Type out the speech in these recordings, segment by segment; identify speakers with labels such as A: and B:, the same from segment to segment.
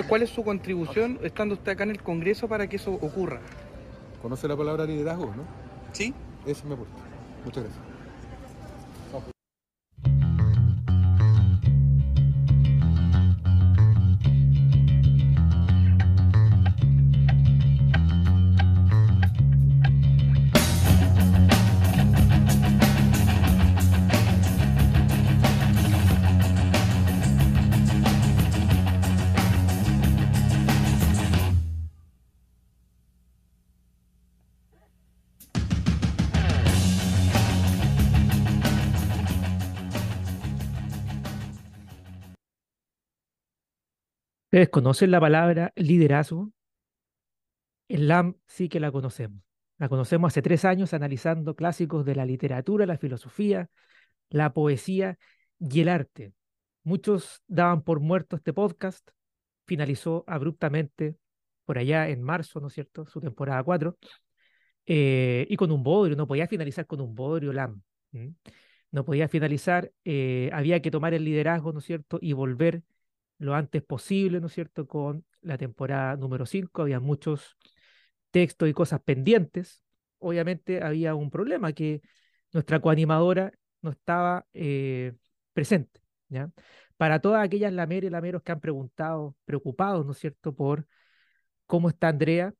A: ¿Cuál es su contribución estando usted acá en el Congreso para que eso ocurra?
B: ¿Conoce la palabra liderazgo, no?
A: Sí.
B: Eso me aporta. Muchas gracias.
C: ¿Ustedes conocen la palabra liderazgo? En LAM sí que la conocemos. La conocemos hace tres años analizando clásicos de la literatura, la filosofía, la poesía y el arte. Muchos daban por muerto este podcast. Finalizó abruptamente por allá en marzo, ¿no es cierto? Su temporada 4. Eh, y con un bodrio, no podía finalizar con un bodrio LAM. No podía finalizar, eh, había que tomar el liderazgo, ¿no es cierto? Y volver lo antes posible, ¿no es cierto?, con la temporada número 5. Había muchos textos y cosas pendientes. Obviamente había un problema, que nuestra coanimadora no estaba eh, presente. ¿ya? Para todas aquellas lameras y lameros que han preguntado, preocupados, ¿no es cierto?, por cómo está Andrea,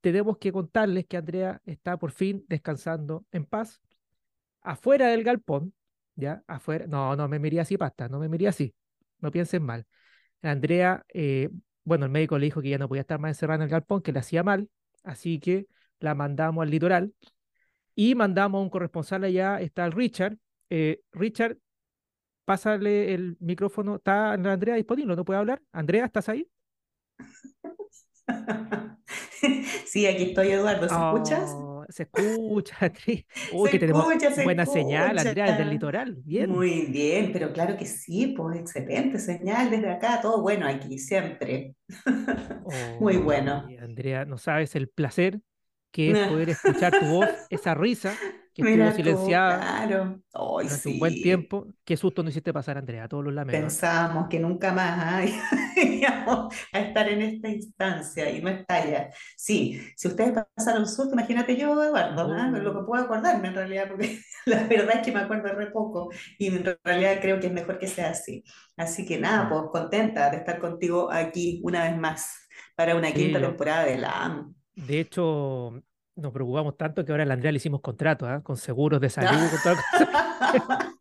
C: tenemos que contarles que Andrea está por fin descansando en paz, afuera del galpón, ¿ya? Afuera, no, no me miría así, pasta, no me miría así, no piensen mal. Andrea, eh, bueno, el médico le dijo que ya no podía estar más encerrada en el galpón, que le hacía mal, así que la mandamos al litoral y mandamos a un corresponsal allá, está el Richard. Eh, Richard, pásale el micrófono, ¿está Andrea disponible? ¿No puede hablar? Andrea, ¿estás ahí?
D: Sí, aquí estoy, Eduardo. ¿Se escuchas?
C: Oh, se escucha, Uy, que tenemos buena señal, Andrea, desde el litoral. Bien.
D: Muy bien, pero claro que sí, pues excelente señal desde acá, todo bueno aquí, siempre. Muy bueno.
C: Andrea, no sabes el placer que es poder escuchar tu voz, esa risa que estuvo silenciada
D: claro.
C: durante un buen tiempo. Qué susto no hiciste pasar, Andrea, todos los lamentos.
D: Pensábamos que nunca más íbamos a estar en esta instancia y no está ya. Sí, si ustedes pasaron susto, imagínate yo, Eduardo, ¿ah? lo que puedo acordarme en realidad, porque la verdad es que me acuerdo re poco y en realidad creo que es mejor que sea así. Así que nada, pues contenta de estar contigo aquí una vez más para una quinta temporada de la
C: De hecho, nos preocupamos tanto que ahora a la Andrea le hicimos contrato, ¿ah? con seguros de salud, con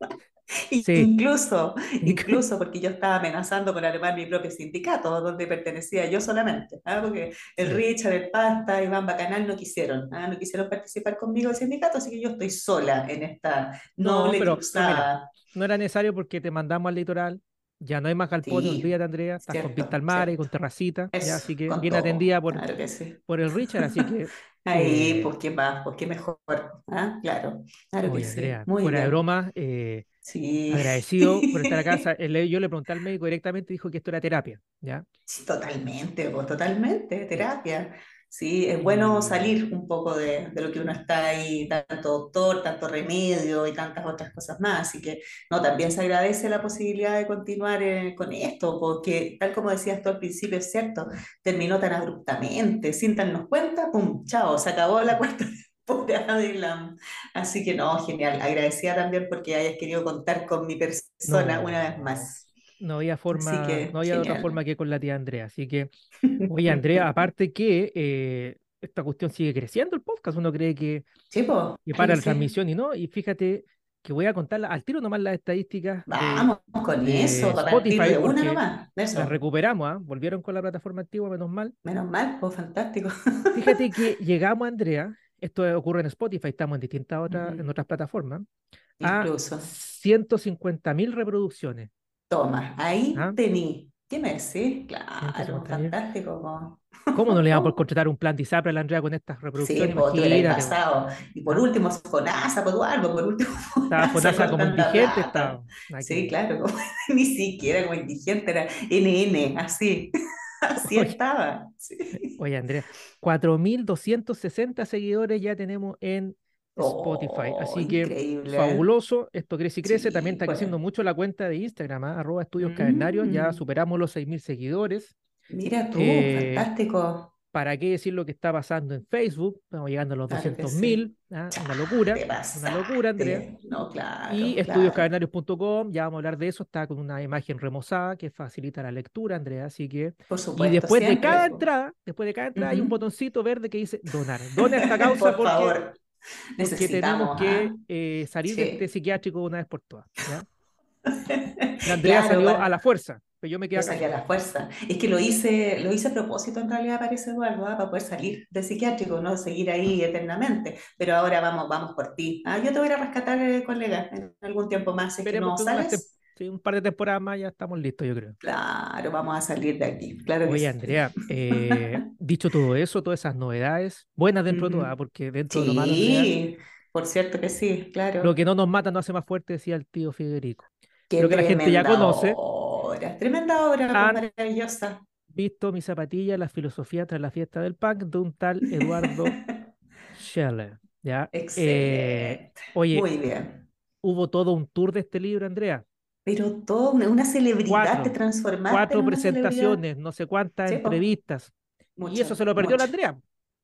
D: Incluso, incluso porque yo estaba amenazando con armar mi propio sindicato, donde pertenecía yo solamente, ¿ah? porque el Richard, el Pasta, Iván Bacanal no quisieron, ¿ah? no quisieron participar conmigo del sindicato, así que yo estoy sola en esta no, pero,
C: no era necesario porque te mandamos al litoral, ya no hay más galpones, sí, olvídate, Andrea. Estás con pista al mar y con terracita. ya, así que bien atendida por, por el Richard. Así que.
D: Ahí, pues qué más, pues qué mejor. ¿ah? Claro, claro que
C: Andrea, fuera de broma, eh, agradecido por estar acá. Yo le pregunté al médico directamente dijo que esto era terapia. ¿ya?
D: Sí, totalmente, pues totalmente, terapia. Sí, es bueno salir un poco de, de, lo que uno está ahí, tanto doctor, tanto remedio y tantas otras cosas más. Así que, no, también se agradece la posibilidad de continuar eh, con esto, porque tal como decías tú al principio, es cierto, terminó tan abruptamente, sin darnos cuenta, pum, chao, se acabó la de Así que, no, genial, agradecida también porque hayas querido contar con mi persona una vez más.
C: No había forma, no había otra forma que con la tía Andrea. Así que, oye, Andrea, aparte que eh, esta cuestión sigue creciendo el podcast, uno cree que, para la transmisión y no, y fíjate que voy a contar al tiro nomás las estadísticas.
D: Vamos con eso, Spotify, una nomás.
C: Las recuperamos, ¿ah? volvieron con la plataforma antigua, menos mal.
D: Menos mal, pues fantástico.
C: Fíjate que llegamos, Andrea, esto ocurre en Spotify, estamos en distintas otras, en otras plataformas, Incluso. a 150 mil reproducciones.
D: Toma, ahí ¿Ah? tení. ¿Qué me decís? Claro, fantástico.
C: ¿Cómo no le vamos a contratar un plan de ISAPRE a la Andrea con estas reproducciones? Sí,
D: pues, pasado. Y por último, FONASA, por algo, por último.
C: Estaba FONASA como indigente. Estaba.
D: Sí, claro, ni siquiera como indigente, era NN, así. Así estaba.
C: Oye, Andrea, 4.260 seguidores ya tenemos en Spotify. Oh, Así que fabuloso, esto crece y crece. También está creciendo mucho la cuenta de Instagram, ¿ah? arroba estudios cavernarios. Ya mm. superamos los 6.000 seguidores.
D: Mira tú,
C: Eh,
D: fantástico.
C: ¿Para qué decir lo que está pasando en Facebook? Estamos llegando a los
D: Claro que
C: 200.000, ¿ah? una locura,
D: Te
C: una locura, Andrea.
D: No, claro,
C: Y
D: claro.
C: ya vamos a hablar de eso, está con una imagen remozada que facilita la lectura, Andrea, así que...
D: Por
C: Y
D: supuesto,
C: después de cada entrada, después de cada entrada hay un botoncito verde que dice donar. Dona esta causa
D: Por
C: porque,
D: favor,
C: porque tenemos
D: necesitamos.
C: que eh, salir de este psiquiátrico una vez por todas. ¿ya? La Andrea
D: Claro,
C: salió
D: bueno.
C: a la fuerza, pero yo me quedé
D: Yo
C: acá.
D: a la fuerza. Es que lo hice, lo hice a propósito en realidad, parece Eduardo, ¿ah? para poder salir de psiquiátrico, no seguir ahí eternamente. Pero ahora vamos, vamos por ti. Ah, yo te voy a rescatar, eh, colega, en algún tiempo más. Si es que no sales,
C: Sí, un par de temporadas más ya estamos listos, yo creo.
D: claro, vamos a salir de aquí. Claro que
C: Oye,
D: sí.
C: Andrea, eh, dicho todo eso, todas esas novedades, buenas dentro de
D: Ujú.
C: todas, porque dentro de lo malo,
D: Sí, por cierto que sí, claro.
C: lo que no nos mata nos hace más fuerte, decía el tío Federico.
D: Qué
C: lo que la gente ya conoce.
D: obra, tremenda obra,
C: Han-
D: maravillosa.
C: Visto mi zapatilla, la filosofía tras la fiesta del punk de un tal Eduardo Scheller. ¿ya? Eh,
D: Excelente.
C: oye,
D: Muy bien.
C: hubo todo un tour de este libro, Andrea.
D: Pero todo, una celebridad,
C: Cuatro,
D: te transformaste en
C: Cuatro
D: celebridad.
C: presentaciones, no sé cuántas
D: Sí,
C: entrevistas. Y eso se lo perdió la. Andrea.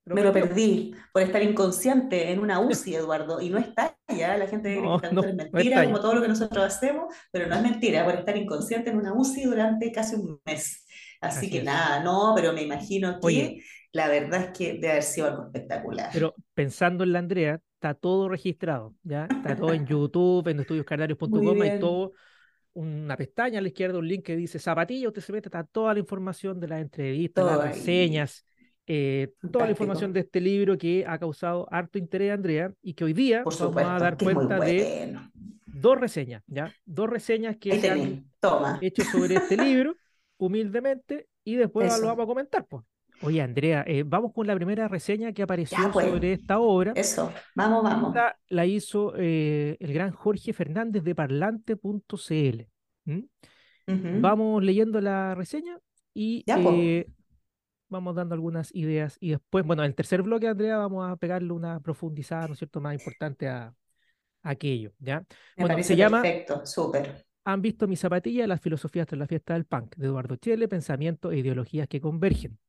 D: Me lo perdí por estar inconsciente en una UCI, Eduardo, y no está ya, la gente
C: No,
D: que
C: no,
D: es mentira
C: está
D: como todo lo que nosotros hacemos, pero no es mentira, por estar inconsciente en una UCI durante casi un mes. Así
C: Así
D: que
C: es.
D: nada, no, pero me imagino que
C: Oye.
D: la verdad es que debe haber sido algo espectacular.
C: Pero pensando en la Andrea, está todo registrado, ¿ya? Está todo en YouTube, en
D: Muy
C: estudioscarnarios.com, hay todo una pestaña a la izquierda, un link que dice zapatilla, usted se mete, está toda la información de las entrevistas, las reseñas, eh, toda la información de este libro que ha causado harto interés, Andrea, y que hoy día
D: Por
C: vamos a dar cuenta de dos reseñas, ¿ya? Dos reseñas que se han
D: toma.
C: hecho sobre este libro, humildemente, y después lo
D: Eso.
C: vamos a comentar, pues. Oye, Andrea, eh, vamos con la primera reseña que apareció
D: Ya, pues.
C: sobre esta obra.
D: Eso, vamos, vamos.
C: Esta la hizo eh, el gran Jorge Fernández de parlante.cl. Vamos leyendo la reseña y
D: Ya, po.
C: eh, vamos dando algunas ideas. Y después, bueno, en el tercer bloque, Andrea, vamos a pegarle una profundizada, ¿no es cierto?, más importante a, a aquello, ¿ya?
D: Me
C: Bueno,
D: parece
C: se llama
D: perfecto, súper.
C: Han visto mi zapatilla, las filosofías tras la fiesta del punk, de Eduardo Chele, pensamientos e ideologías que convergen.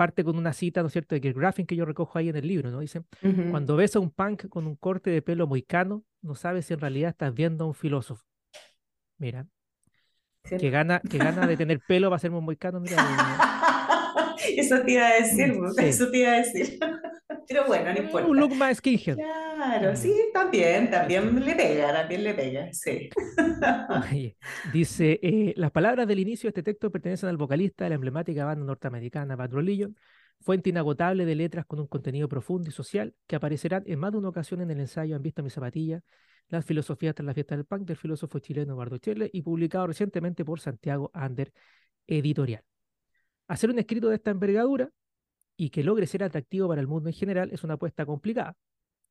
C: Parte con una cita, ¿no es cierto?, de Kirk Graffin que yo recojo ahí en el libro, ¿no? Dice,
D: Ujú.
C: cuando ves a un punk con un corte de pelo moicano, no sabes si en realidad estás viendo a un filósofo. Mira,
D: Sí.
C: que gana, que gana de tener pelo para ser muy moicano, mira.
D: Eso te iba a decir,
C: Sí.
D: eso te iba a decir. Pero bueno, no
C: eh,
D: importa.
C: un look más skinhead.
D: Claro, sí, también, también le pega, también le pega, sí.
C: Oye, dice, eh, las palabras del inicio de este texto pertenecen al vocalista de la emblemática banda norteamericana Bad Religion, fuente inagotable de letras con un contenido profundo y social que aparecerán en más de una ocasión en el ensayo Han visto mi zapatilla, las filosofías tras la fiesta del punk del filósofo chileno Eduardo Chele y publicado recientemente por Santiago Ander Editorial. Hacer un escrito de esta envergadura y que logre ser atractivo para el mundo en general es una apuesta complicada.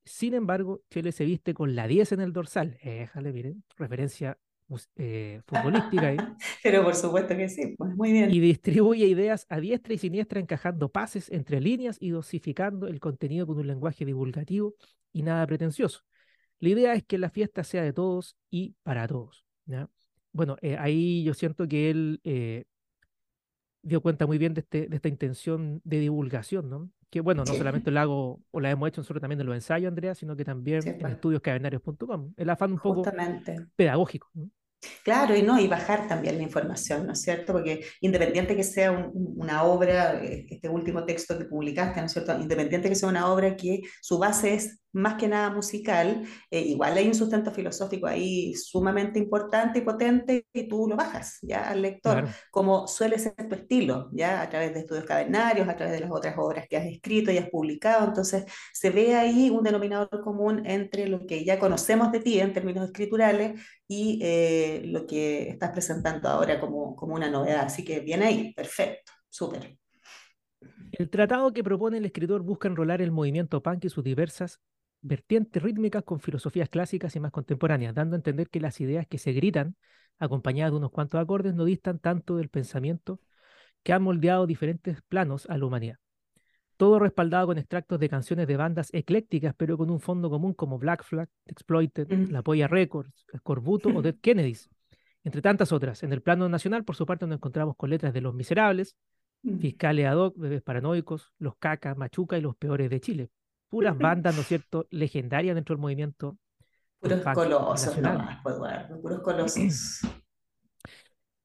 C: Sin embargo, Chile se viste con la 10 en el dorsal. Déjale, miren, referencia eh, futbolística ahí.
D: Pero por supuesto que sí, pues muy bien.
C: Y distribuye ideas a diestra y siniestra, encajando pases entre líneas y dosificando el contenido con un lenguaje divulgativo y nada pretencioso. La idea es que la fiesta sea de todos y para todos. ¿ya? Bueno, eh, ahí yo siento que él eh, dio cuenta muy bien de, este, de esta intención de divulgación, ¿no? Que bueno, no
D: Sí.
C: solamente lo hago o la hemos hecho nosotros también en los ensayos, Andrea, sino que también
D: Sí,
C: en estudioscabernarios.com. El afán un poco
D: Justamente.
C: pedagógico. ¿no?
D: Claro, y no, y bajar también la información, ¿no es cierto? Porque independiente que sea un- un- una obra, eh, este último texto que publicaste, ¿no es cierto? Independiente que sea una obra que su base es más que nada musical, eh, igual hay un sustento filosófico ahí sumamente importante y potente y tú lo bajas, ¿ya? Al lector,
C: Claro.
D: como suele ser tu estilo, ¿ya? A través de estudios cavernarios, a través de las otras obras que has escrito y has publicado, entonces se ve ahí un denominador común entre lo que ya conocemos de ti en términos escriturales y eh, lo que estás presentando ahora como, como una novedad. Así que bien ahí, perfecto, súper.
C: El tratado que propone el escritor busca enrolar el movimiento punk y sus diversas vertientes rítmicas con filosofías clásicas y más contemporáneas, dando a entender que las ideas que se gritan, acompañadas de unos cuantos acordes, no distan tanto del pensamiento que han moldeado diferentes planos a la humanidad. Todo respaldado con extractos de canciones de bandas eclécticas, pero con un fondo común como Black Flag, Exploited,
D: Mm.
C: La Polla Records, Scorbuto o Dead Kennedys, entre tantas otras. En el plano nacional, por su parte, nos encontramos con letras de Los Miserables,
D: Mm.
C: Fiscales ad hoc, bebés paranoicos, los cacas, machuca y los peores de Chile. Puras bandas, ¿no es cierto?, legendarias dentro del movimiento.
D: Puros colosos nomás, pues, Eduardo, puros colosos.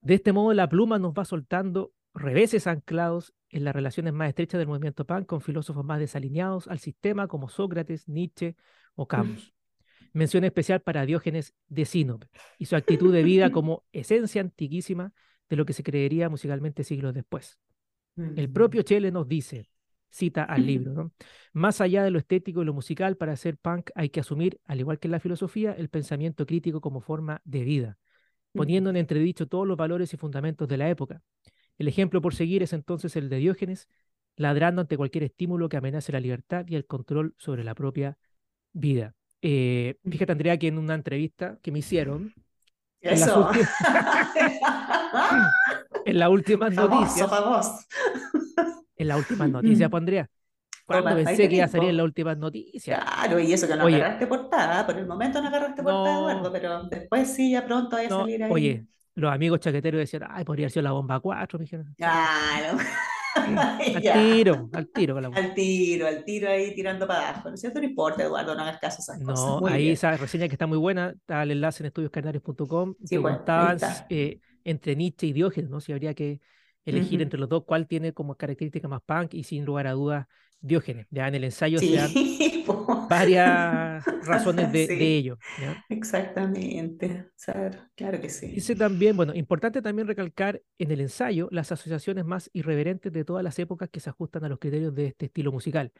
C: De este modo, la pluma nos va soltando reveses anclados en las relaciones más estrechas del movimiento punk con filósofos más desalineados al sistema como Sócrates, Nietzsche o Camus. Mención especial para Diógenes de Sinope y su actitud de vida como esencia antiquísima de lo que se creería musicalmente siglos después. El
D: Mm.
C: propio Chele nos dice, cita al libro, ¿no? más allá de lo estético y lo musical, para ser punk hay que asumir, al igual que en la filosofía, el pensamiento crítico como forma de vida, poniendo en entredicho todos los valores y fundamentos de la época. El ejemplo por seguir es entonces el de Diógenes, ladrando ante cualquier estímulo que amenace la libertad y el control sobre la propia vida. Eh, fíjate, Andrea, que en una entrevista que me hicieron,
D: Eso.
C: en las últimas
D: Famoso,
C: noticias. En las últimas noticias,
D: Mm.
C: pues Andrea, cuando
D: Toma,
C: pensé que iba a salir en las últimas noticias.
D: Claro, y eso que no
C: Oye.
D: agarraste portada, por el momento no agarraste portada,
C: No.
D: Eduardo, pero después sí, ya pronto vaya a salir ahí.
C: oye, los amigos chaqueteros decían, ay, podría haber sido la bomba 4, me dijeron.
D: Claro.
C: Al
D: Ya.
C: tiro, al tiro con la bomba.
D: Al tiro, al tiro ahí tirando para abajo. ¿No es cierto? No importa, Eduardo, no hagas caso a esas cosas.
C: No,
D: Muy
C: ahí
D: bien.
C: esa reseña que está muy buena, está el enlace en estudioscarnarios.com,
D: Sí, pues,
C: preguntaban
D: está.
C: eh, entre Nietzsche y Diógenes, ¿no? Si habría que elegir entre los dos cuál tiene como característica más punk y sin lugar a dudas Diógenes. Ya en el ensayo se dan varias razones de, ello. ¿ya?
D: Exactamente. Claro, claro que sí.
C: Dice también, bueno, importante también recalcar en el ensayo las asociaciones más irreverentes de todas las épocas que se ajustan a los criterios de este estilo musical.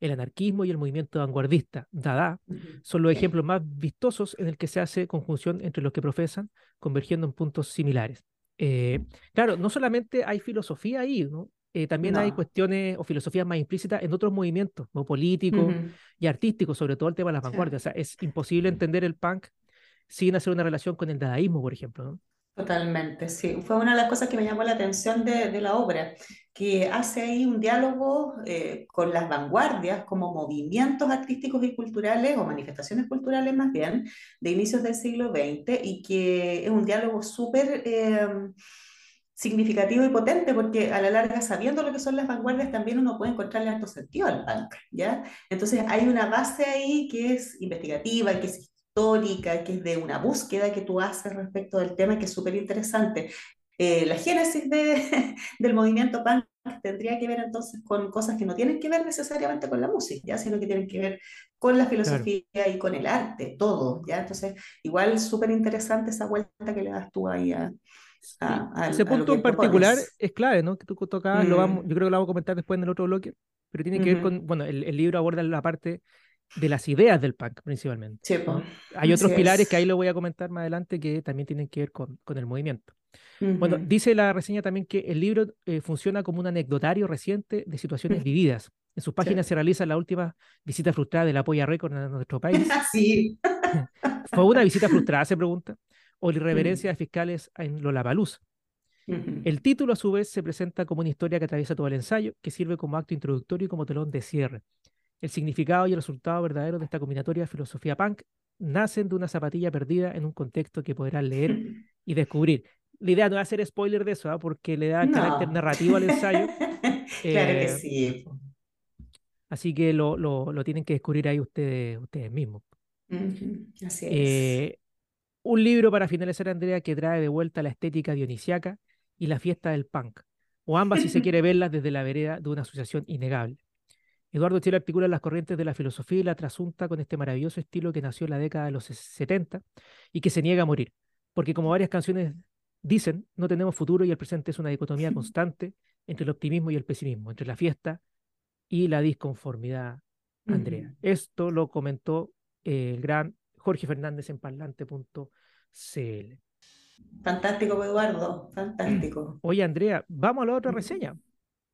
C: El anarquismo y el movimiento vanguardista, Dada, son los ejemplos más vistosos en el que se hace conjunción entre los que profesan, convergiendo en puntos similares. Eh, claro, no solamente hay filosofía ahí, ¿no? Eh, también hay cuestiones o filosofías más implícitas en otros movimientos, ¿no? políticos
D: Ujú.
C: y artísticos, sobre todo el tema de las
D: Sí.
C: vanguardias. O sea, es imposible entender el punk sin hacer una relación con el dadaísmo, por ejemplo, ¿no?
D: Totalmente, sí. Fue una de las cosas que me llamó la atención de, de la obra, que hace ahí un diálogo eh, con las vanguardias como movimientos artísticos y culturales, o manifestaciones culturales más bien, de inicios del siglo XX, y que es un diálogo súper eh, significativo y potente, porque a la larga, sabiendo lo que son las vanguardias, también uno puede encontrarle alto sentido al punk, ¿ya? Entonces hay una base ahí que es investigativa, que es histórica, que es de una búsqueda que tú haces respecto del tema, que es súper interesante. Eh, la génesis de, del movimiento punk tendría que ver entonces con cosas que no tienen que ver necesariamente con la música, ¿ya? sino que tienen que ver con la filosofía y con el arte, todo, ¿ya? Entonces, igual súper interesante esa vuelta que le das tú ahí a, a- a-
C: Ese
D: a
C: punto en particular es clave, ¿no? Que tú tocabas, lo vamos,
D: Mm.
C: yo creo que lo vamos a comentar después en el otro bloque, pero tiene que ver con, bueno, el, el libro aborda la parte de las ideas del punk principalmente.
D: Sí,
C: ¿no?
D: po.
C: Hay otros pilares
D: es.
C: que ahí lo voy a comentar más adelante que también tienen que ver con, con el movimiento. Bueno, dice la reseña también que el libro eh, funciona como un anecdotario reciente de situaciones vividas. En sus páginas
D: Sí.
C: se realiza la última visita frustrada de la Polla Record a nuestro país.
D: Sí.
C: ¿Fue una visita frustrada, se pregunta? ¿O la
D: Mm.
C: irreverencia de fiscales en Lollapalooza? El título, a su vez, se presenta como una historia que atraviesa todo el ensayo, que sirve como acto introductorio y como telón de cierre. El significado y el resultado verdadero de esta combinatoria de filosofía punk nacen de una zapatilla perdida en un contexto que podrán leer y descubrir. La idea no es hacer spoiler de eso, ¿ah? porque le da carácter narrativo al ensayo,
D: Claro que
C: eh,
D: sí. po.
C: así que lo, lo- lo tienen que descubrir ahí ustedes, ustedes mismos.
D: Así es.
C: Eh, un libro para finalizar, Andrea, que trae de vuelta la estética dionisiaca y la fiesta del punk, o ambas si se quiere verlas desde la vereda de una asociación innegable. Eduardo Chile articula las corrientes de la filosofía y la trasunta con este maravilloso estilo que nació en la década de los 70 y que se niega a morir, porque como varias canciones dicen, no tenemos futuro y el presente es una dicotomía constante entre el optimismo y el pesimismo, entre la fiesta y la disconformidad, Andrea. Esto lo comentó eh, el gran Jorge Fernández en parlante.cl.
D: Fantástico, Eduardo. Fantástico.
C: Oye, Andrea, vamos a la otra reseña.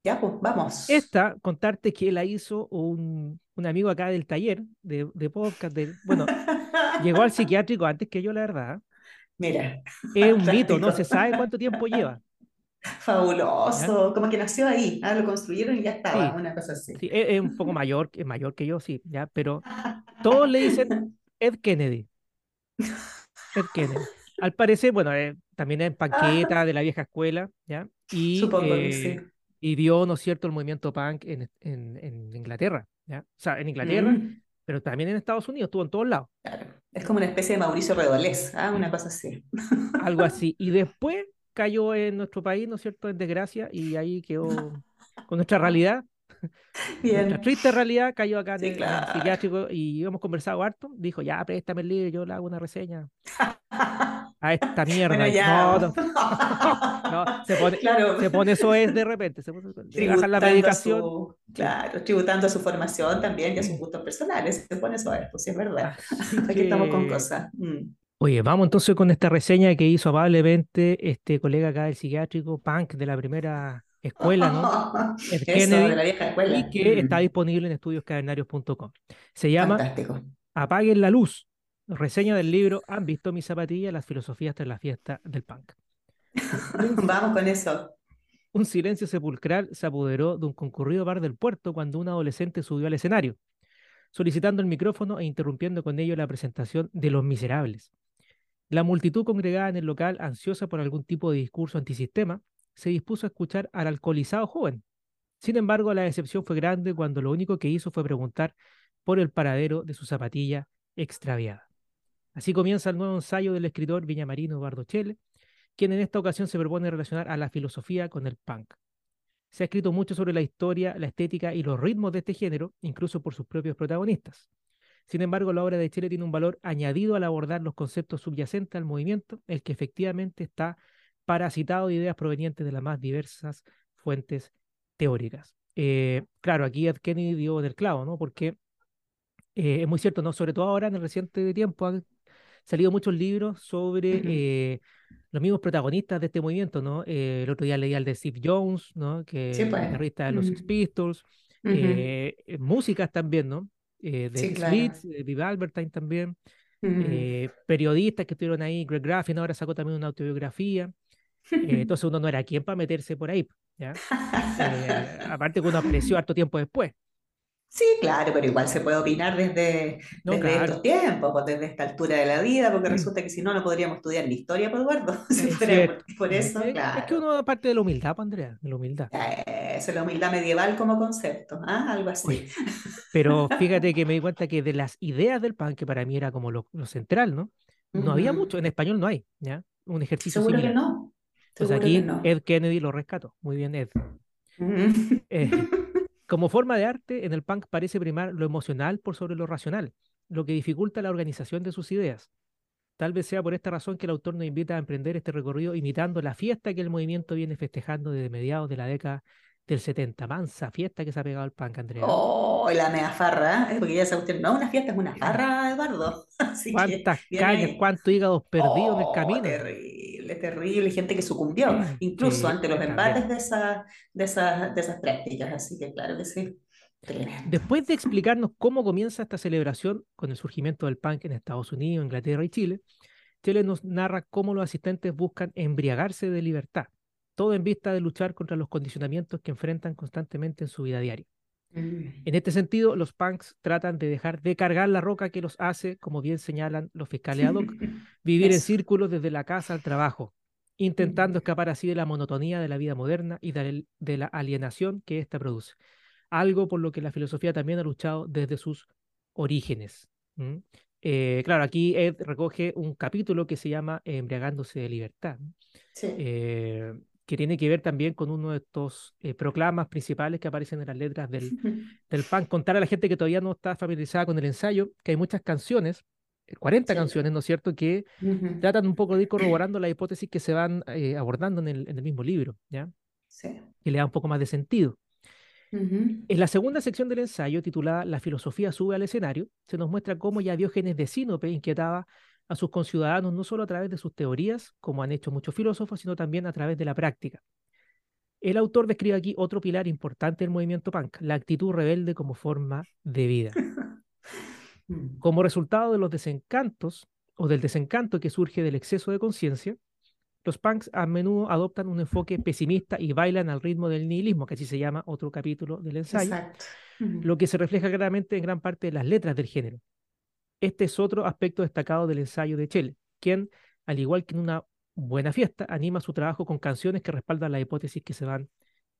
D: Ya, pues, vamos.
C: Esta, contarte que la hizo un, un amigo acá del taller de, de podcast. De, bueno, llegó al psiquiátrico antes que yo, la verdad.
D: Mira,
C: Es un mito, no se sabe cuánto tiempo lleva.
D: Fabuloso. Como que nació ahí. Ah, lo construyeron y ya estaba.
C: Sí.
D: Una cosa así.
C: Sí, es, es un poco mayor, es mayor que yo, sí, ya, pero todos le dicen Ed Kennedy. Ed Kennedy. Al parecer, bueno, eh, también es panqueta de la vieja escuela, ¿ya? Y,
D: Supongo que
C: eh,
D: sí.
C: Y vio, ¿no es cierto?, el movimiento punk en, en, en Inglaterra, ¿ya? O sea, en Inglaterra,
D: Mm,
C: pero también en Estados Unidos, estuvo en todos lados,
D: claro. Es como una especie de Mauricio Redolés, ¿ah? Una cosa así.
C: algo así. Y después cayó en nuestro país, ¿no es cierto?, en desgracia, y ahí quedó con nuestra realidad, nuestra
D: Bien.
C: triste realidad, cayó acá
D: Sí,
C: en el
D: claro.
C: psiquiátrico y hemos conversado harto. Dijo, ya, préstame el libro, yo le hago una reseña a esta mierda.
D: Bueno, ya.
C: no, no, no, se pone,
D: Claro.
C: se pone eso es de repente, se pone, la
D: Tributando a
C: medicación.
D: su, claro, tributando a su formación también y a
C: Mm.
D: sus gustos personales. Se pone eso ver, pues es verdad. Aquí estamos con cosas. Mm.
C: Oye, vamos entonces con esta reseña que hizo amablemente este colega acá del psiquiátrico, Punk, de la primera escuela, ¿no?
D: Eso,
C: Kennedy,
D: de la vieja escuela.
C: y que
D: Mm.
C: está disponible en estudioscadernarios.com. Se llama
D: Fantástico.
C: Apaguen la luz. Reseña del libro ¿Han visto mis zapatillas? Las filosofías tras la fiesta del punk.
D: Vamos con eso.
C: Un silencio sepulcral se apoderó de un concurrido bar del puerto cuando un adolescente subió al escenario, solicitando el micrófono e interrumpiendo con ello la presentación de Los Miserables. La multitud congregada en el local, ansiosa por algún tipo de discurso antisistema, se dispuso a escuchar al alcoholizado joven. Sin embargo, la decepción fue grande cuando lo único que hizo fue preguntar por el paradero de su zapatilla extraviada. Así comienza el nuevo ensayo del escritor viñamarino Eduardo Chele, quien en esta ocasión se propone relacionar a la filosofía con el punk. Se ha escrito mucho sobre la historia, la estética y los ritmos de este género, incluso por sus propios protagonistas. Sin embargo, la obra de Chile tiene un valor añadido al abordar los conceptos subyacentes al movimiento, el que efectivamente está parasitado de ideas provenientes de las más diversas fuentes teóricas. Eh, claro, aquí Ed Kennedy dio en el clavo, ¿no? Porque eh, es muy cierto, ¿no? Sobre todo ahora en el reciente tiempo han salido muchos libros sobre eh, los mismos protagonistas de este movimiento, ¿no? Eh, el otro día leía el de Steve Jones, ¿no? Que
D: Sí,
C: es
D: pues.
C: guitarrista de los Sex
D: Ujú.
C: Pistols,
D: Ujú.
C: eh, músicas también, ¿no? De
D: Sí, claro.
C: De Viv Albertine también, periodistas que estuvieron ahí, Greg Graffin ahora sacó también una autobiografía, entonces uno no era quien para meterse por ahí, ¿ya? Aparte que uno apareció harto tiempo después,
D: Sí, claro, pero igual se puede opinar desde,
C: ¿no?
D: desde
C: Claro,
D: estos tiempos, pues desde esta altura de la vida, porque
C: Mm.
D: resulta que si no, no podríamos estudiar ni historia, pues Eduardo. Si
C: es
D: fuera
C: cierto.
D: por, por eso,
C: Eh, Es que
D: claro.
C: uno, aparte de la humildad, pues, Andrea, de la humildad.
D: Esa es la humildad medieval como concepto, ¿ah? Algo así.
C: Oye, pero fíjate que me di cuenta que de las ideas del punk, que para mí era como lo, lo central, ¿no? No había mucho, en español no hay, ¿ya? Un ejercicio
D: Seguro que
C: similar.
D: no.
C: Pues
D: Seguro
C: aquí
D: que no.
C: Ed Kennedy lo rescató. Muy bien, Ed. Eh, como forma de arte, en el punk parece primar lo emocional por sobre lo racional, lo que dificulta la organización de sus ideas. Tal vez sea por esta razón que el autor nos invita a emprender este recorrido imitando la fiesta que el movimiento viene festejando desde mediados de la década del 70. Mansa fiesta que se ha pegado al punk, Andrea.
D: Oh, la mea farra, ¿eh? porque ya sabe usted, no, una fiesta es una farra, Eduardo. Así que
C: ¿Cuántas
D: viene
C: cañas, cuántos hígados perdidos en el
D: Oh,
C: camino?
D: terrible, terrible, gente que sucumbió, incluso
C: Sí,
D: ante los embates de esas, de esas, de esas prácticas, así que claro que sí.
C: Después de explicarnos cómo comienza esta celebración con el surgimiento del punk en Estados Unidos, Inglaterra y Chile, Chile nos narra cómo los asistentes buscan embriagarse de libertad, todo en vista de luchar contra los condicionamientos que enfrentan constantemente en su vida diaria.
D: Mm.
C: En este sentido, los punks tratan de dejar de cargar la roca que los hace, como bien señalan los fiscales ad hoc, vivir en círculos desde la casa al trabajo, intentando
D: Mm.
C: escapar así de la monotonía de la vida moderna y de la alienación que ésta produce. Algo por lo que la filosofía también ha luchado desde sus orígenes. Eh, claro, aquí Ed recoge un capítulo que se llama Embriagándose de libertad.
D: Sí.
C: eh, que tiene que ver también con uno de estos eh, proclamas principales que aparecen en las letras del, del punk. Contar a la gente que todavía no está familiarizada con el ensayo que hay muchas canciones, eh, 40
D: Sí.
C: canciones, ¿no es cierto?, que tratan un poco de ir corroborando las hipótesis que se van eh, abordando en el, en el mismo libro, ¿ya?
D: Sí.
C: Que le da un poco más de sentido. En la segunda sección del ensayo, titulada La filosofía sube al escenario, se nos muestra cómo ya Diógenes de Sinope inquietaba a sus conciudadanos no solo a través de sus teorías, como han hecho muchos filósofos, sino también a través de la práctica. El autor describe aquí otro pilar importante del movimiento punk, la actitud rebelde como forma de vida.
D: Mm.
C: Como resultado de los desencantos o del desencanto que surge del exceso de conciencia, los punks a menudo adoptan un enfoque pesimista y bailan al ritmo del nihilismo, que así se llama otro capítulo del ensayo,
D: Exacto.
C: Lo que se refleja claramente en gran parte de las letras del género. Este es otro aspecto destacado del ensayo de Chele, quien, al igual que en una buena fiesta, anima su trabajo con canciones que respaldan las hipótesis que se van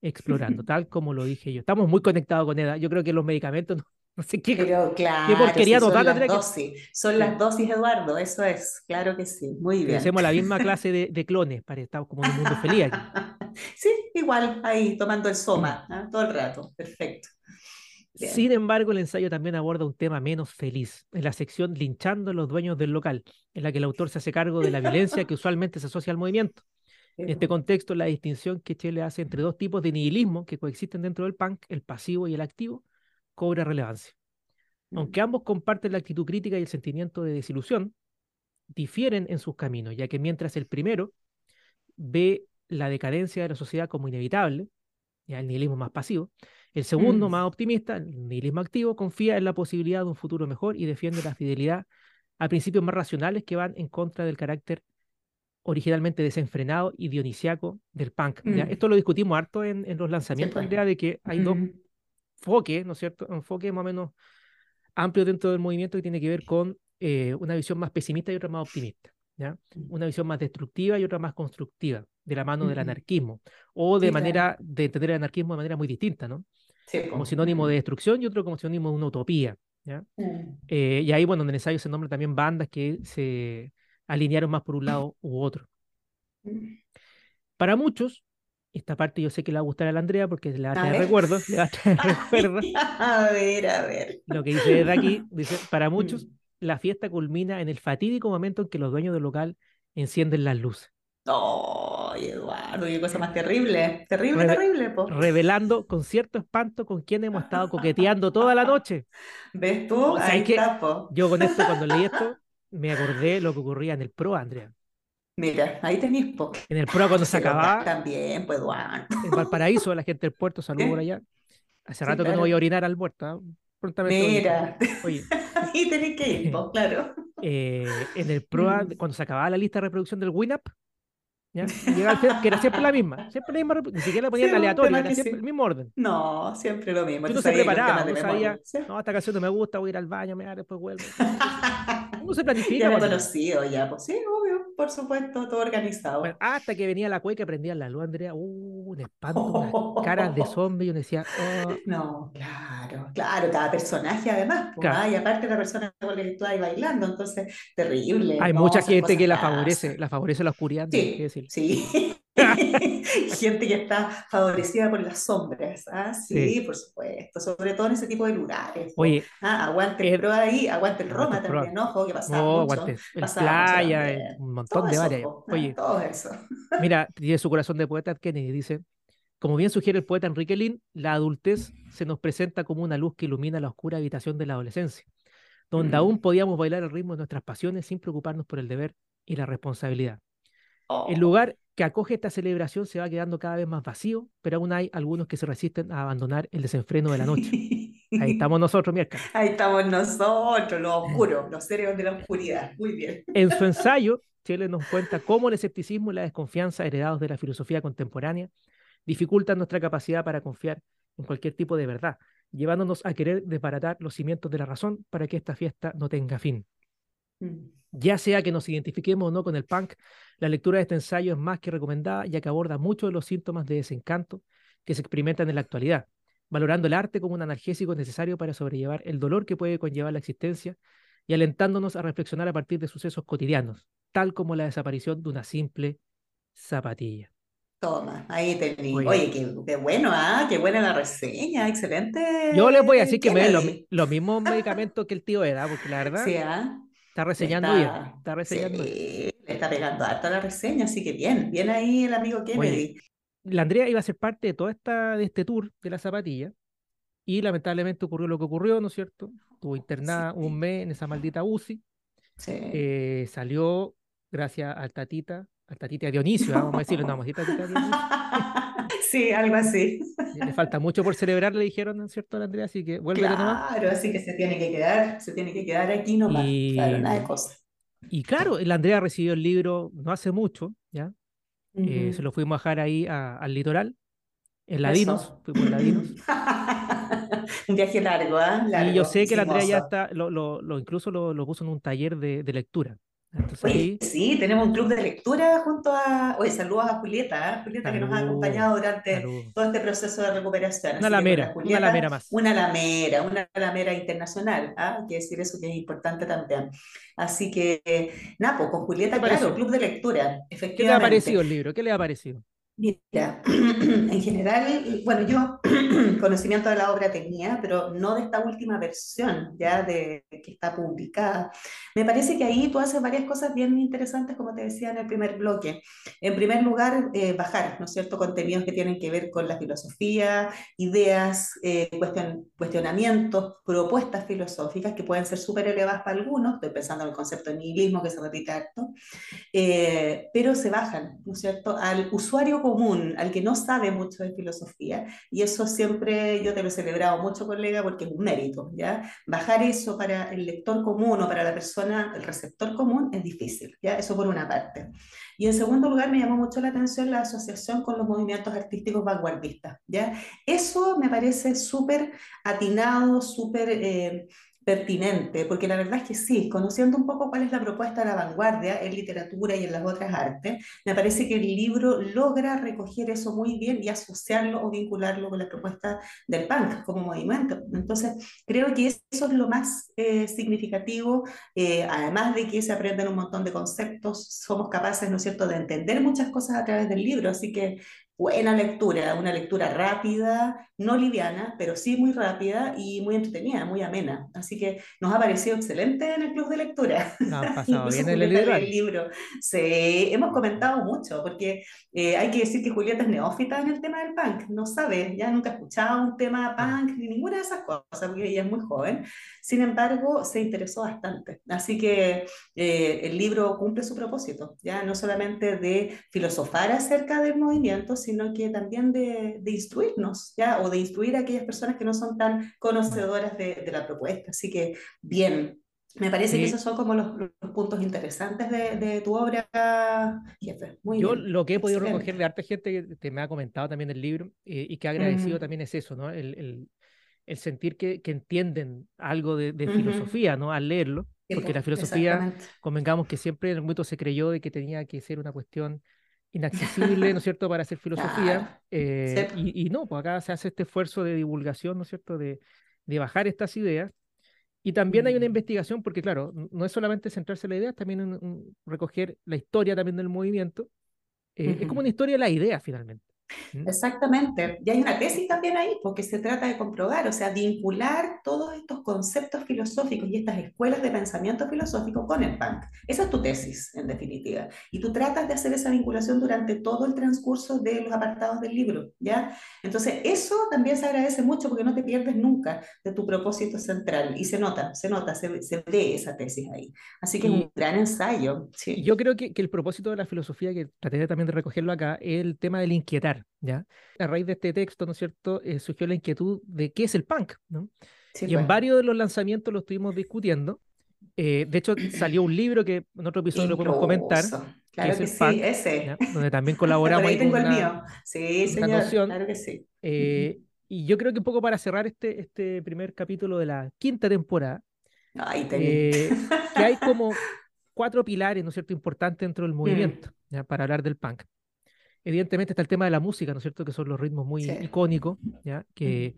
C: explorando, tal como lo dije yo. Estamos muy conectados con EDA. Yo creo que los medicamentos, no, no sé qué,
D: Pero claro,
C: qué porquería
D: son
C: total
D: las
C: tendría que-
D: dosis, son las dosis, Eduardo, eso es, claro que sí, muy bien.
C: hacemos la misma clase de, de clones para estar como en un mundo feliz aquí.
D: Sí, igual, ahí tomando el soma, ¿ah? todo el rato, perfecto. Bien.
C: Sin embargo, el ensayo también aborda un tema menos feliz, en la sección Linchando a los dueños del local, en la que el autor se hace cargo de la violencia que usualmente se asocia al movimiento. En este contexto, la distinción que Chile hace entre dos tipos de nihilismo que coexisten dentro del punk, el pasivo y el activo, cobra relevancia. Aunque ambos comparten la actitud crítica y el sentimiento de desilusión, difieren en sus caminos, ya que mientras el primero ve la decadencia de la sociedad como inevitable, ya el nihilismo más pasivo, el segundo,
D: Mm.
C: más optimista, el nihilismo activo, confía en la posibilidad de un futuro mejor y defiende la fidelidad a principios más racionales que van en contra del carácter originalmente desenfrenado y dionisiaco del punk.
D: Mm.
C: Esto lo discutimos harto en, en los lanzamientos,
D: pues.
C: Andrea, de que hay dos
D: Ujú.
C: enfoques, ¿no es cierto? Enfoques más o menos amplios dentro del movimiento que tiene que ver con eh, una visión más pesimista y otra más optimista. ¿ya? Una visión más destructiva y otra más constructiva, de la mano del anarquismo, o de
D: Sí, claro.
C: manera de entender el anarquismo de manera muy distinta, ¿no?
D: Sí,
C: Como sinónimo de destrucción y otro como sinónimo de una utopía. ¿ya?
D: Mm.
C: Eh, y ahí, bueno, en el ensayo se nombran también bandas que se alinearon más por un lado u otro.
D: Mm.
C: Para muchos, esta parte yo sé que le va a gustar a la Andrea porque le va a traer recuerdos, le va a traer recuerdos.
D: A ver, a ver.
C: Lo que dice desde aquí, dice, para muchos,
D: Mm.
C: la fiesta culmina en el fatídico momento en que los dueños del local encienden las luces,
D: Ay, Eduardo, qué cosa más terrible. Terrible,
C: Reve-
D: terrible, po.
C: revelando con cierto espanto con quién hemos estado coqueteando toda la noche.
D: ¿Ves tú?
C: O sea,
D: Ahí
C: es que
D: está, po.
C: Yo con esto, cuando leí esto, me acordé lo que ocurría en el PRO, Andrea.
D: Mira, ahí tenés, po.
C: En el PRO cuando se acababa,
D: También, pues, Eduardo.
C: en Valparaíso, la gente del puerto, saludo
D: Sí.
C: por allá. Hace
D: Sí,
C: rato que no voy a orinar al puerto, ¿ah? Prontamente.
D: Mira,
C: Oye,
D: ahí tenés que ir, po, claro.
C: eh, en el PROA,
D: Mm.
C: cuando se acababa la lista de reproducción del WinUp, ¿ya? Que era siempre la misma, siempre la misma, ni siquiera la ponían
D: Sí, tema
C: era siempre
D: sí.
C: el mismo orden.
D: No, siempre lo mismo.
C: Uno
D: te
C: se preparaba,
D: memoria.
C: sabía, no, esta canción no me gusta, voy a ir al baño, me después vuelvo. Uno se
D: Ya
C: planifica. cuando-
D: conocido ya, pues sí, obvio, por supuesto, todo organizado.
C: Bueno, hasta que venía la cueca prendían la luz, Andrea, uh, un espanto, unas caras de zombie, y uno decía, oh,
D: No, claro, claro, cada personaje además, pues,
C: Claro.
D: ah, y aparte la persona con la que tú ahí bailando, entonces, terrible.
C: hay
D: no,
C: mucha gente que la favorece, la favorece la oscuridad,
D: Sí,
C: decirlo.
D: sí. Gente que está favorecida por las sombras, ¿ah? Sí,
C: Sí.
D: por supuesto, sobre todo en ese tipo de lugares.
C: Oye,
D: Ah, aguante el
C: el-
D: pro ahí, aguante el Roma
C: el
D: también, ojo, que pasaba
C: no,
D: mucho.
C: aguante, el
D: mucho
C: playa,
D: también.
C: el- un montón
D: Todo
C: de
D: ah,
C: Oye,
D: todo eso.
C: mira, tiene su corazón de poeta Ed Kennedy, dice, como bien sugiere el poeta Enrique Lin, la adultez se nos presenta como una luz que ilumina la oscura habitación de la adolescencia, donde
D: Mm.
C: aún podíamos bailar al ritmo de nuestras pasiones sin preocuparnos por el deber y la responsabilidad. El
D: Oh.
C: lugar que acoge esta celebración se va quedando cada vez más vacío, pero aún hay algunos que se resisten a abandonar el desenfreno de la noche. Ahí estamos nosotros, miércoles.
D: Ahí estamos nosotros, los oscuros, los seres de la oscuridad. Muy bien.
C: En su ensayo, Chile nos cuenta cómo el escepticismo y la desconfianza heredados de la filosofía contemporánea dificultan nuestra capacidad para confiar en cualquier tipo de verdad, llevándonos a querer desbaratar los cimientos de la razón para que esta fiesta no tenga fin.
D: Mm.
C: Ya sea que nos identifiquemos o no con el punk, la lectura de este ensayo es más que recomendada ya que aborda muchos de los síntomas de desencanto que se experimentan en la actualidad, valorando el arte como un analgésico necesario para sobrellevar el dolor que puede conllevar la existencia y alentándonos a reflexionar a partir de sucesos cotidianos, tal como la desaparición de una simple zapatilla.
D: Toma, ahí tení.
C: Oye.
D: Oye, qué, qué bueno, ¿ah? Qué buena la reseña, excelente.
C: Yo les voy a decir que me den los, los mismos medicamentos que el tío Eda, porque la verdad
D: Sí, ¿ah?
C: Está reseñando
D: Está-
C: bien, está reseñando bien.
D: Sí, le está pegando harto a la reseña, así que bien, bien ahí el amigo Kennedy.
C: la Andrea iba a ser parte de toda esta, de este tour de la zapatilla y lamentablemente ocurrió lo que ocurrió, ¿no es cierto? Estuvo internada
D: Sí.
C: un mes en esa maldita UCI,
D: Sí.
C: eh, salió gracias al tatita, al tatita Dionisio, vamos a decirle, no, vamos a decir tatita Dionisio.
D: Sí, algo así.
C: Le falta mucho por celebrar, le dijeron, ¿no es cierto, a Andrea? Así que vuelve nomás.
D: Claro, así que se tiene que quedar, se tiene que quedar aquí nomás.
C: Y-
D: Claro, nada de cosas.
C: Y claro, la Andrea recibió el libro no hace mucho, ¿ya? Eh, se lo fuimos a dejar ahí a- al litoral, en. Ladinos, fuimos en Ladinos.
D: Un viaje largo, ¿ah?
C: Y yo sé que la Andrea ya está, lo, lo, lo- incluso lo, lo puso en un taller de, de lectura. Entonces,
D: Oye,
C: ahí,
D: sí, tenemos un club de lectura junto a... Oye, saludos a Julieta, ¿eh? Julieta que nos ha acompañado durante
C: salud.
D: todo este proceso de recuperación.
C: Una lamera, una lamera más.
D: una lamera, una lamera internacional, ¿ah? Hay que decir eso que es importante también. Así que, eh, pues, con
C: ¿Qué
D: Julieta, claro,
C: pareció?
D: club de lectura,
C: ¿Qué le ha parecido el libro? ¿Qué le ha parecido?
D: Mira, en general, bueno, yo conocimiento de la obra tenía, pero no de esta última versión ya de que está publicada. Me parece que ahí tú haces varias cosas bien interesantes, como te decía en el primer bloque. En primer lugar, eh, bajar, ¿no es cierto?, contenidos que tienen que ver con la filosofía, ideas, eh, cuestion- cuestionamientos, propuestas filosóficas que pueden ser súper elevadas para algunos, estoy pensando en el concepto de nihilismo que se repite harto, eh, pero se bajan, ¿no es cierto?, al usuario común, al que no sabe mucho de filosofía, y eso siempre yo te lo he celebrado mucho, colega, porque es un mérito, ¿ya? Bajar eso para el lector común o para la persona, el receptor común, es difícil, ¿ya? Eso por una parte. Y en segundo lugar, me llamó mucho la atención la asociación con los movimientos artísticos vanguardistas, ¿ya? Eso me parece súper atinado, súper... eh, pertinente, porque la verdad es que sí, conociendo un poco cuál es la propuesta de la vanguardia en literatura y en las otras artes, me parece que el libro logra recoger eso muy bien y asociarlo o vincularlo con la propuesta del punk como movimiento. Entonces, creo que eso es lo más eh, significativo, eh, además de que se aprenden un montón de conceptos, somos capaces, ¿no es cierto?, de entender muchas cosas a través del libro, así que buena lectura, una lectura rápida, no liviana, pero sí muy rápida y muy entretenida, muy amena. Así que nos ha parecido excelente en el club de lectura.
C: ¿La han pasado bien en el
D: el libro. Sí, hemos comentado mucho, porque eh, hay que decir que Julieta es neófita en el tema del punk, no sabe, ya nunca ha escuchado un tema punk ni ninguna de esas cosas, porque ella es muy joven. Sin embargo, se interesó bastante. Así que eh, el libro cumple su propósito, ya no solamente de filosofar acerca del movimiento, sino que también de, de instruirnos, ya, o de instruir a aquellas personas que no son tan conocedoras de, de la propuesta. Así que, bien. Me parece que
C: Sí.
D: esos son como los, los puntos interesantes de, de tu obra, jefe. Muy
C: Yo
D: bien.
C: lo que he podido recoger
D: Excelente.
C: de harta gente que te me ha comentado también el libro eh, y que ha agradecido
D: Ujú,
C: también es eso, ¿no? El, el- el sentir que, que entienden algo de, de
D: ujú.
C: filosofía, ¿no? Al leerlo, porque la filosofía, convengamos que siempre en el momento se creyó de que tenía que ser una cuestión inaccesible, ¿no es cierto?, para hacer filosofía, eh,
D: Sí.
C: y, y no, pues acá se hace este esfuerzo de divulgación, ¿no es cierto?, de, de bajar estas ideas. Y también hay una
D: Mm.
C: investigación, porque claro, no es solamente centrarse en la idea, es también en- en recoger la historia también del movimiento. Eh, es como una historia de la idea, finalmente.
D: Exactamente. Y hay una tesis también ahí, porque se trata de comprobar, o sea, vincular todos estos conceptos filosóficos y estas escuelas de pensamiento filosófico con el punk. Esa es tu tesis, en definitiva. Y tú tratas de hacer esa vinculación durante todo el transcurso de los apartados del libro, ¿ya? Entonces, eso también se agradece mucho porque no te pierdes nunca de tu propósito central. Y se nota, se nota, se, se ve esa tesis ahí. Así que es un gran ensayo, sí.
C: yo creo que, que el propósito de la filosofía, que traté también de recogerlo acá, es el tema del inquietar, ¿ya? A raíz de este texto, ¿no es cierto?, eh, surgió la inquietud de qué es el punk, ¿no?
D: Sí,
C: Y en
D: pues.
C: varios de los lanzamientos lo estuvimos discutiendo. Eh, de hecho, salió un libro que en otro episodio lo podemos comentar,
D: Incluso.
C: que
D: Claro
C: es
D: que
C: el
D: sí,
C: punk,
D: ese.
C: ¿ya? Donde también colaboramos ahí
D: tengo el
C: una,
D: mío. Sí, señor,
C: noción.
D: claro que sí.
C: Eh, y yo creo que un poco para cerrar este, este primer capítulo de la quinta temporada,
D: Ay,
C: eh, que hay como cuatro pilares, ¿no es cierto?, importantes dentro del
D: Mm,
C: movimiento, ¿ya? Para hablar del punk. Evidentemente está el tema de la música, ¿no es cierto?, que son los ritmos muy
D: sí.
C: icónicos, ¿ya? Que,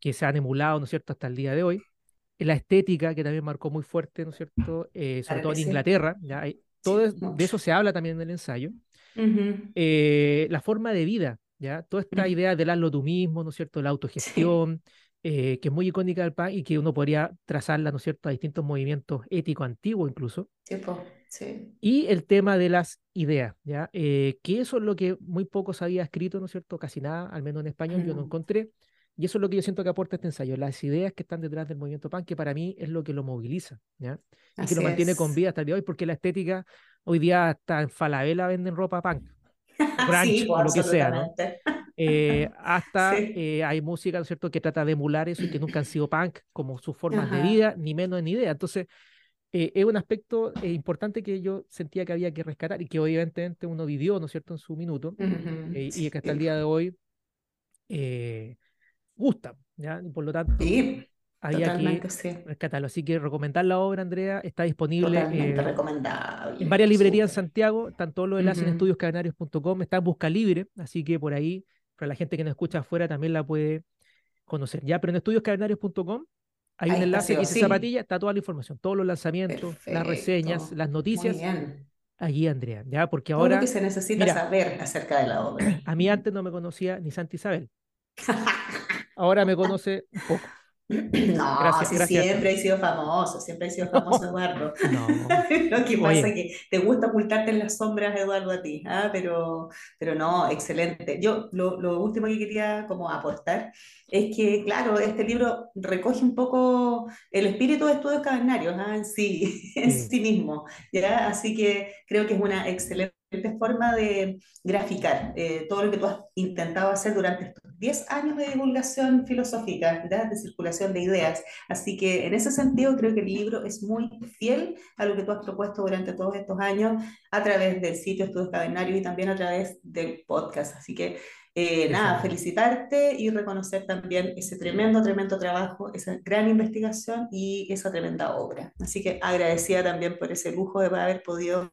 C: que se han emulado, ¿no es cierto?, hasta el día de hoy. La estética, que también marcó muy fuerte, ¿no es cierto?, eh, sobre todo en
D: sí.
C: Inglaterra, ¿ya? Hay- todo
D: Sí,
C: de eso se habla también en el ensayo.
D: Ujú,
C: Eh, la forma de vida, ¿ya? Toda esta
D: ujú.
C: idea del hazlo tú mismo, ¿no es cierto?, la
D: Sí,
C: autogestión, eh, que es muy icónica del punk y que uno podría trazarla, ¿no es cierto?, a distintos movimientos éticos antiguos incluso.
D: sí, sí.
C: Y el tema de las ideas, ¿ya? Eh, que eso es lo que muy poco se había escrito, ¿no es cierto? Casi nada, al menos en español, yo no encontré. Y eso es lo que yo siento que aporta este ensayo, las ideas que están detrás del movimiento punk, que para mí es lo que lo moviliza, ¿ya? Y que lo
D: Así
C: mantiene con
D: es.
C: vida hasta el día de hoy, porque la estética, hoy día hasta en Falabella venden ropa punk,
D: Sí,
C: grunge
D: po,
C: o lo que sea, ¿no? Eh, hasta
D: Sí.
C: eh, hay música, ¿no es cierto?, que trata de emular eso y que nunca han sido punk como sus formas de
D: Ajá.
C: vida, ni menos en idea. Entonces, eh, es un aspecto eh, importante que yo sentía que había que rescatar y que obviamente uno vivió, ¿no es cierto?, en su minuto
D: Ujú,
C: eh, y
D: Sí,
C: que hasta el día de hoy gusta, ¿ya? Y por lo tanto,
D: sí.
C: había
D: Totalmente,
C: que
D: sí.
C: rescatarlo. Así que recomendar la obra, Andrea, está disponible
D: recomendable.
C: en varias librerías en. Santiago, están todos los enlaces en
D: Ujú.
C: estudioscadenarios.com, está en busca libre, así que por ahí, para la gente que nos escucha afuera, también la puede conocer. Ya, pero en estudioscadenarios.com hay un
D: Ahí
C: enlace que dice
D: sí.
C: Zapatilla, está toda la información, todos los lanzamientos, las reseñas, las noticias, allí, Andrea, ya, porque
D: Todo lo
C: ahora,
D: que se necesita
C: mira,
D: saber acerca de la obra.
C: a mí antes no me conocía ni Santa Isabel, ahora me conoce un poco.
D: No,
C: Gracias,
D: si
C: gracias.
D: siempre he sido famoso, siempre he sido famoso, Eduardo.
C: No,
D: Lo que pasa es que te gusta ocultarte en las sombras, Eduardo, a ti, ¿ah? Pero, pero no, excelente. Yo lo, lo último que quería como aportar es que, claro, este libro recoge un poco el espíritu de estudios cavernarios ¿ah? en sí, en
C: sí
D: mismo, ¿ya? Así que creo que es una excelente forma de graficar eh, todo lo que tú has intentado hacer durante estos 10 años de divulgación filosófica, ¿ya? de circulación de ideas. Así que en ese sentido creo que el libro es muy fiel a lo que tú has propuesto durante todos estos años a través del sitio Estudios Cavernarios y también a través del podcast. Así que eh, nada, felicitarte y reconocer también ese tremendo, tremendo trabajo, esa gran investigación y esa tremenda obra. Así que agradecida también por ese lujo de haber podido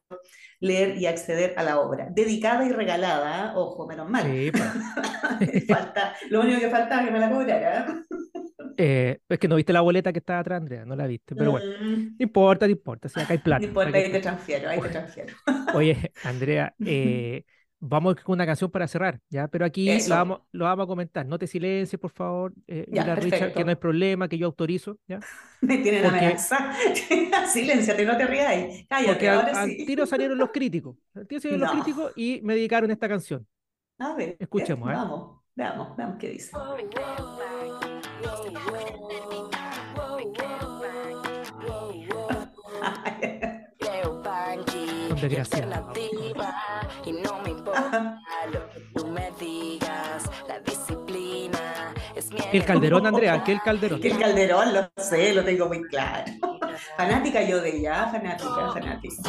D: leer y acceder a la obra. Dedicada y regalada, ¿eh? ojo, menos mal.
C: sí, pa.
D: Falta, lo único que faltaba es que me la cobrara.
C: Eh, es que no viste la boleta que está atrás, Andrea, no la viste, pero bueno,
D: Mm,
C: no importa, no importa, si acá hay plata.
D: no importa, ahí te transfiero, ahí te transfiero.
C: Oye, Andrea, eh, vamos con una canción para cerrar, ¿ya? Pero aquí la vamos, lo vamos a comentar. No te silencies, por favor, eh,
D: Ya,
C: a Richard que no hay problema, que yo autorizo, ¿ya?
D: Me tienen
C: Porque-
D: amenaza. Silénciate, no te rías. Cállate,
C: Porque al,
D: ahora
C: al
D: sí.
C: tiro salieron los críticos, al tiro salieron los críticos y me dedicaron esta canción.
D: A ver,
C: Escuchemos, ¿eh?
D: Vamos, veamos, veamos qué dice.
E: Y no me lo digas, la disciplina es mi
C: El Calderón, Andrea, que el Calderón.
D: Que el Calderón, lo sé, lo tengo muy claro. Fanática yo de ella, fanática, fanática.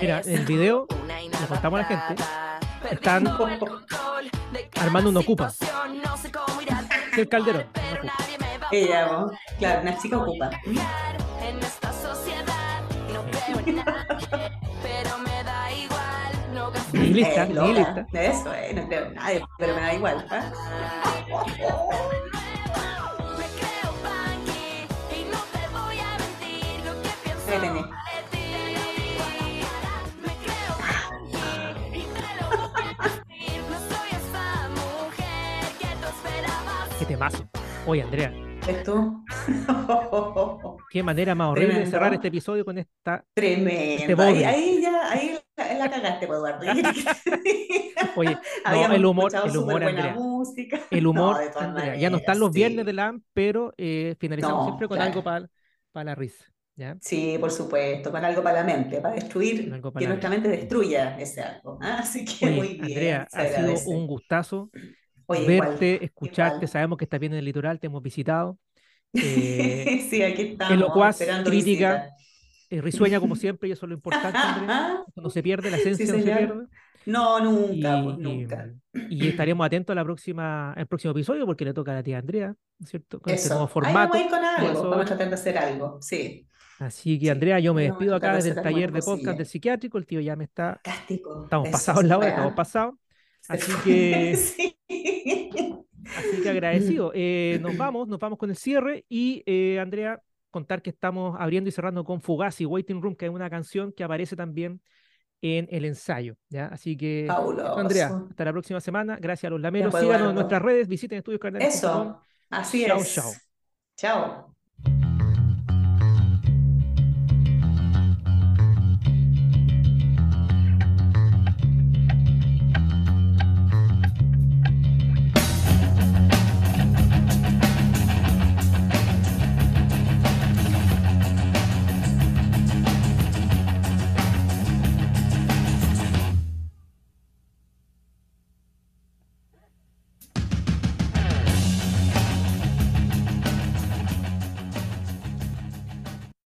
C: Mira, el video, le contamos a la gente, están armando un ocupa.
E: situación, no sé cómo ir a
C: Que el Calderón.
E: pero
C: ocupa.
D: Ella, ¿no? claro, una chica ocupa.
E: cambiar
C: Nihilista,
D: Eh,
C: nihilista.
D: Eso, eh, no creo nadie, pero me da igual.
E: esperabas.
C: Qué temazo. Oye, Andrea,
D: ¿Ves tú?
C: qué manera más horrible de
D: Tremendo.
C: cerrar este episodio con esta.
D: Tremendo.
C: Este
D: ahí,
C: bodrio.
D: ahí ya, ahí la, la cagaste, pues, Eduardo.
C: Oye, no, el humor, el humor, Andrea.
D: música.
C: El humor, Andrea. Ya no están los viernes de la AM, pero eh, finalizamos
D: No,
C: siempre con
D: claro.
C: algo para la risa. ¿ya?
D: Sí, por supuesto, con algo para la mente, para destruir,
C: para
D: que nuestra mente destruya ese algo. ¿ah? Así que
C: Oye,
D: muy bien,
C: Andrea, ha sido un gustazo
D: Oye,
C: verte,
D: igual,
C: escucharte.
D: igual.
C: Sabemos que estás bien en el litoral, te hemos visitado. Eh,
D: sí, aquí estamos,
C: elocuaz, crítica, eh, risueña como siempre, y eso es lo importante, Andrea. Eso no se pierde, la esencia
D: Sí,
C: no se pierde.
D: No, nunca,
C: Y,
D: pues
C: y-
D: nunca.
C: y estaremos atentos a la próxima, al próximo episodio porque le toca a ti, Andrea, ¿cierto? Con este
D: Eso.
C: nuevo
D: Ahí
C: formato.
D: vamos a ir con algo, vamos a tratar de hacer algo, sí.
C: Así que, Andrea, yo me despido acá
D: de
C: desde el taller de podcast del psiquiátrico. El tío ya me está.
D: Cástico.
C: Estamos pasados la hora, estamos pasados. Así que,
D: Sí.
C: Así que agradecido. Eh, nos vamos, nos vamos con el cierre. Y, eh, Andrea, contar que estamos abriendo y cerrando con Fugazi, Waiting Room, que es una canción que aparece también en el ensayo. ¿ya? Así que,
D: Fabuloso.
C: Andrea, hasta la próxima semana. Gracias a los lameros. Síganos en nuestras redes, visiten estudioscardenales.com.
D: Eso, así
C: Chao,
D: es.
C: chao.
D: Chao.